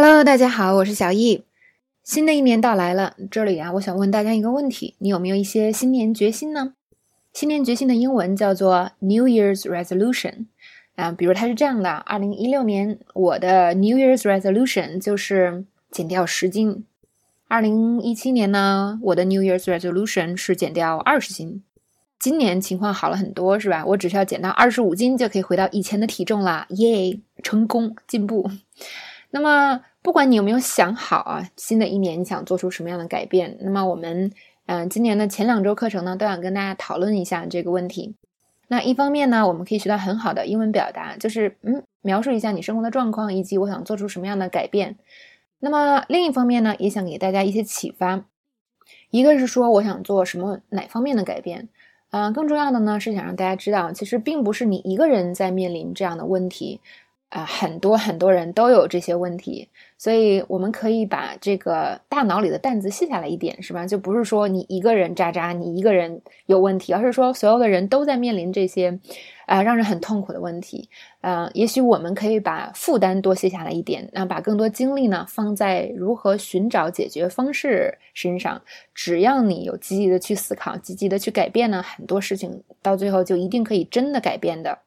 Hello，大家好，我是小易。新的一年到来了，这里啊，我想问大家一个问题：你有没有一些新年决心呢？新年决心的英文叫做 New Year's Resolution 啊，比如它是这样的：二零一六年我的 New Year's Resolution 就是减掉十斤；二零一七年呢，我的 New Year's Resolution 是减掉二十斤。今年情况好了很多，是吧？我只需要减到二十五斤就可以回到以前的体重啦，耶，成功进步。那么，不管你有没有想好啊，新的一年你想做出什么样的改变？那么我们，嗯，今年的前两周课程呢，都想跟大家讨论一下这个问题。那一方面呢，我们可以学到很好的英文表达，就是嗯，描述一下你生活的状况，以及我想做出什么样的改变。那么另一方面呢，也想给大家一些启发。一个是说我想做什么哪方面的改变，嗯，更重要的呢是想让大家知道，其实并不是你一个人在面临这样的问题。啊，很多很多人都有这些问题，所以我们可以把这个大脑里的担子卸下来一点，是吧？就不是说你一个人渣渣，你一个人有问题，而是说所有的人都在面临这些，啊，让人很痛苦的问题。呃，也许我们可以把负担多卸下来一点，那把更多精力呢放在如何寻找解决方式身上。只要你有积极的去思考，积极的去改变呢，很多事情到最后就一定可以真的改变的。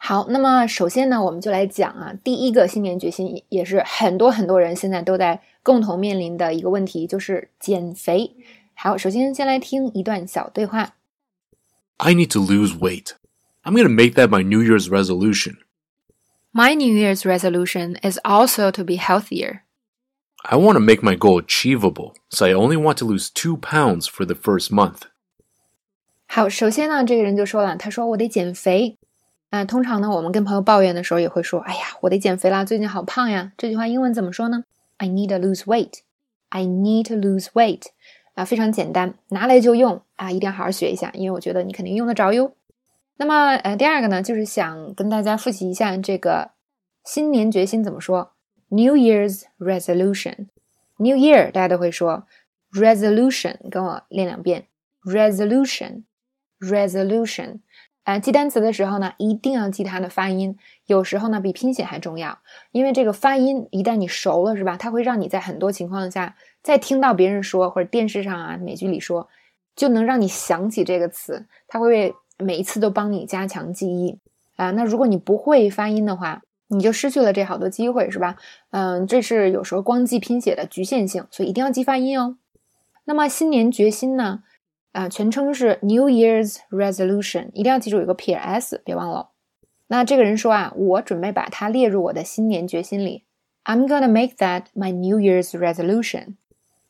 好，那么首先呢，我们就来讲啊，第一个新年决心，也是很多很多人现在都在共同面临的一个问题，就是减肥。好，首先先来听一段小对话。I need to lose weight. I'm going to make that my New Year's resolution. My New Year's resolution is also to be healthier. I want to make my goal achievable, so I only want to lose two pounds for the first month. 好，首先呢，这个人就说了，他说我得减肥。那通常呢，我们跟朋友抱怨的时候也会说：“哎呀，我得减肥啦，最近好胖呀。”这句话英文怎么说呢？I need to lose weight. I need to lose weight. 啊，非常简单，拿来就用啊，一定要好好学一下，因为我觉得你肯定用得着哟。那么，呃，第二个呢，就是想跟大家复习一下这个新年决心怎么说：New Year's resolution. New Year 大家都会说，resolution 跟我练两遍，resolution，resolution。啊，记单词的时候呢，一定要记它的发音。有时候呢，比拼写还重要，因为这个发音一旦你熟了，是吧？它会让你在很多情况下，再听到别人说或者电视上啊、美剧里说，就能让你想起这个词。它会每一次都帮你加强记忆啊。那如果你不会发音的话，你就失去了这好多机会，是吧？嗯，这是有时候光记拼写的局限性，所以一定要记发音哦。那么新年决心呢？啊，全称是 New Year's Resolution，一定要记住有个撇 s，别忘了。那这个人说啊，我准备把它列入我的新年决心里。I'm gonna make that my New Year's Resolution。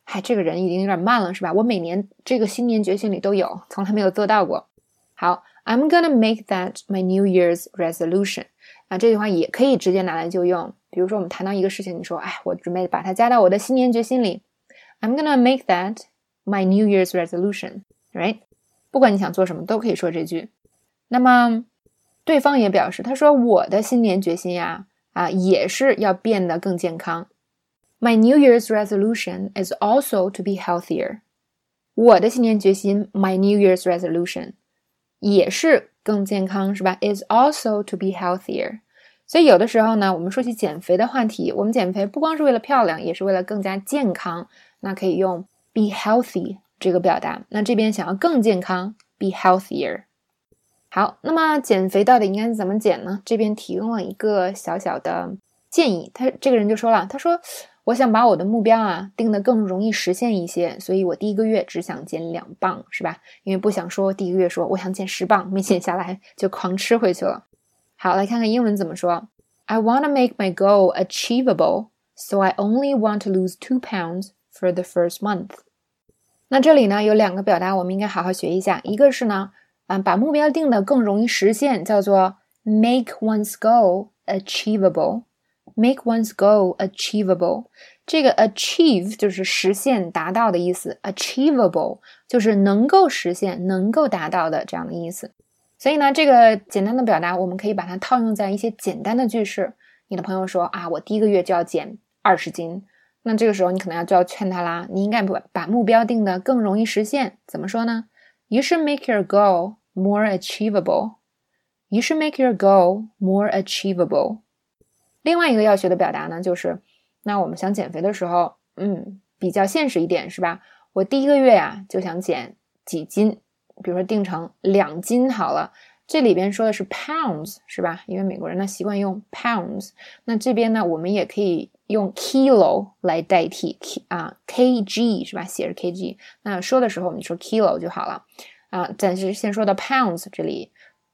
嗨，这个人已经有点慢了，是吧？我每年这个新年决心里都有，从来没有做到过。好，I'm gonna make that my New Year's Resolution。啊，这句话也可以直接拿来就用。比如说，我们谈到一个事情，你说，哎，我准备把它加到我的新年决心里。I'm gonna make that my New Year's Resolution。Right，不管你想做什么，都可以说这句。那么，对方也表示，他说我的新年决心呀，啊，也是要变得更健康。My New Year's resolution is also to be healthier。我的新年决心，My New Year's resolution，也是更健康，是吧？Is also to be healthier。所以有的时候呢，我们说起减肥的话题，我们减肥不光是为了漂亮，也是为了更加健康。那可以用 be healthy。这个表达，那这边想要更健康，be healthier。好，那么减肥到底应该怎么减呢？这边提供了一个小小的建议。他这个人就说了，他说：“我想把我的目标啊定得更容易实现一些，所以我第一个月只想减两磅，是吧？因为不想说第一个月说我想减十磅，没减下来就狂吃回去了。”好，来看看英文怎么说：“I want to make my goal achievable, so I only want to lose two pounds for the first month.” 那这里呢有两个表达，我们应该好好学一下。一个是呢，啊，把目标定的更容易实现，叫做 make one's goal achievable。make one's goal achievable。这个 achieve 就是实现、达到的意思，achievable 就是能够实现、能够达到的这样的意思。所以呢，这个简单的表达，我们可以把它套用在一些简单的句式。你的朋友说啊，我第一个月就要减二十斤。那这个时候，你可能要就要劝他啦。你应该把把目标定的更容易实现。怎么说呢？You should make your goal more achievable. You should make your goal more achievable. 另外一个要学的表达呢，就是那我们想减肥的时候，嗯，比较现实一点是吧？我第一个月呀就想减几斤，比如说定成两斤好了。这里边说的是 pounds 是吧？因为美国人呢习惯用 pounds。那这边呢，我们也可以用 kilo 来代替 k 啊，kg 是吧？写着 kg。那说的时候我们说 kilo 就好了啊。暂时先说到 pounds 这里，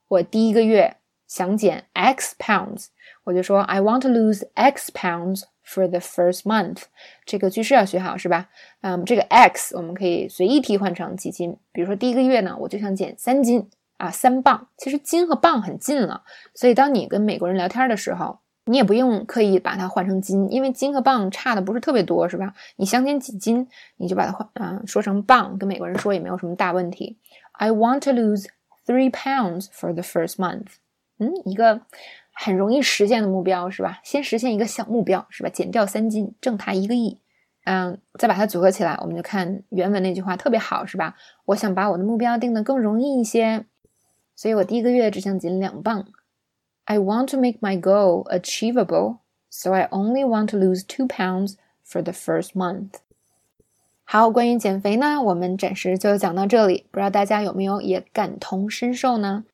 我第一个月想减 x pounds，我就说 I want to lose x pounds for the first month。这个句式要学好是吧？嗯，这个 x 我们可以随意替换成几斤。比如说第一个月呢，我就想减三斤。啊，三磅，其实斤和磅很近了，所以当你跟美国人聊天的时候，你也不用刻意把它换成斤，因为斤和磅差的不是特别多，是吧？你想减几斤，你就把它换，嗯，说成磅，跟美国人说也没有什么大问题。I want to lose three pounds for the first month。嗯，一个很容易实现的目标，是吧？先实现一个小目标，是吧？减掉三斤，挣他一个亿。嗯，再把它组合起来，我们就看原文那句话特别好，是吧？我想把我的目标定得更容易一些。所以我第一个月只想减两磅。I want to make my goal achievable, so I only want to lose two pounds for the first month. 好，关于减肥呢，我们暂时就讲到这里。不知道大家有没有也感同身受呢？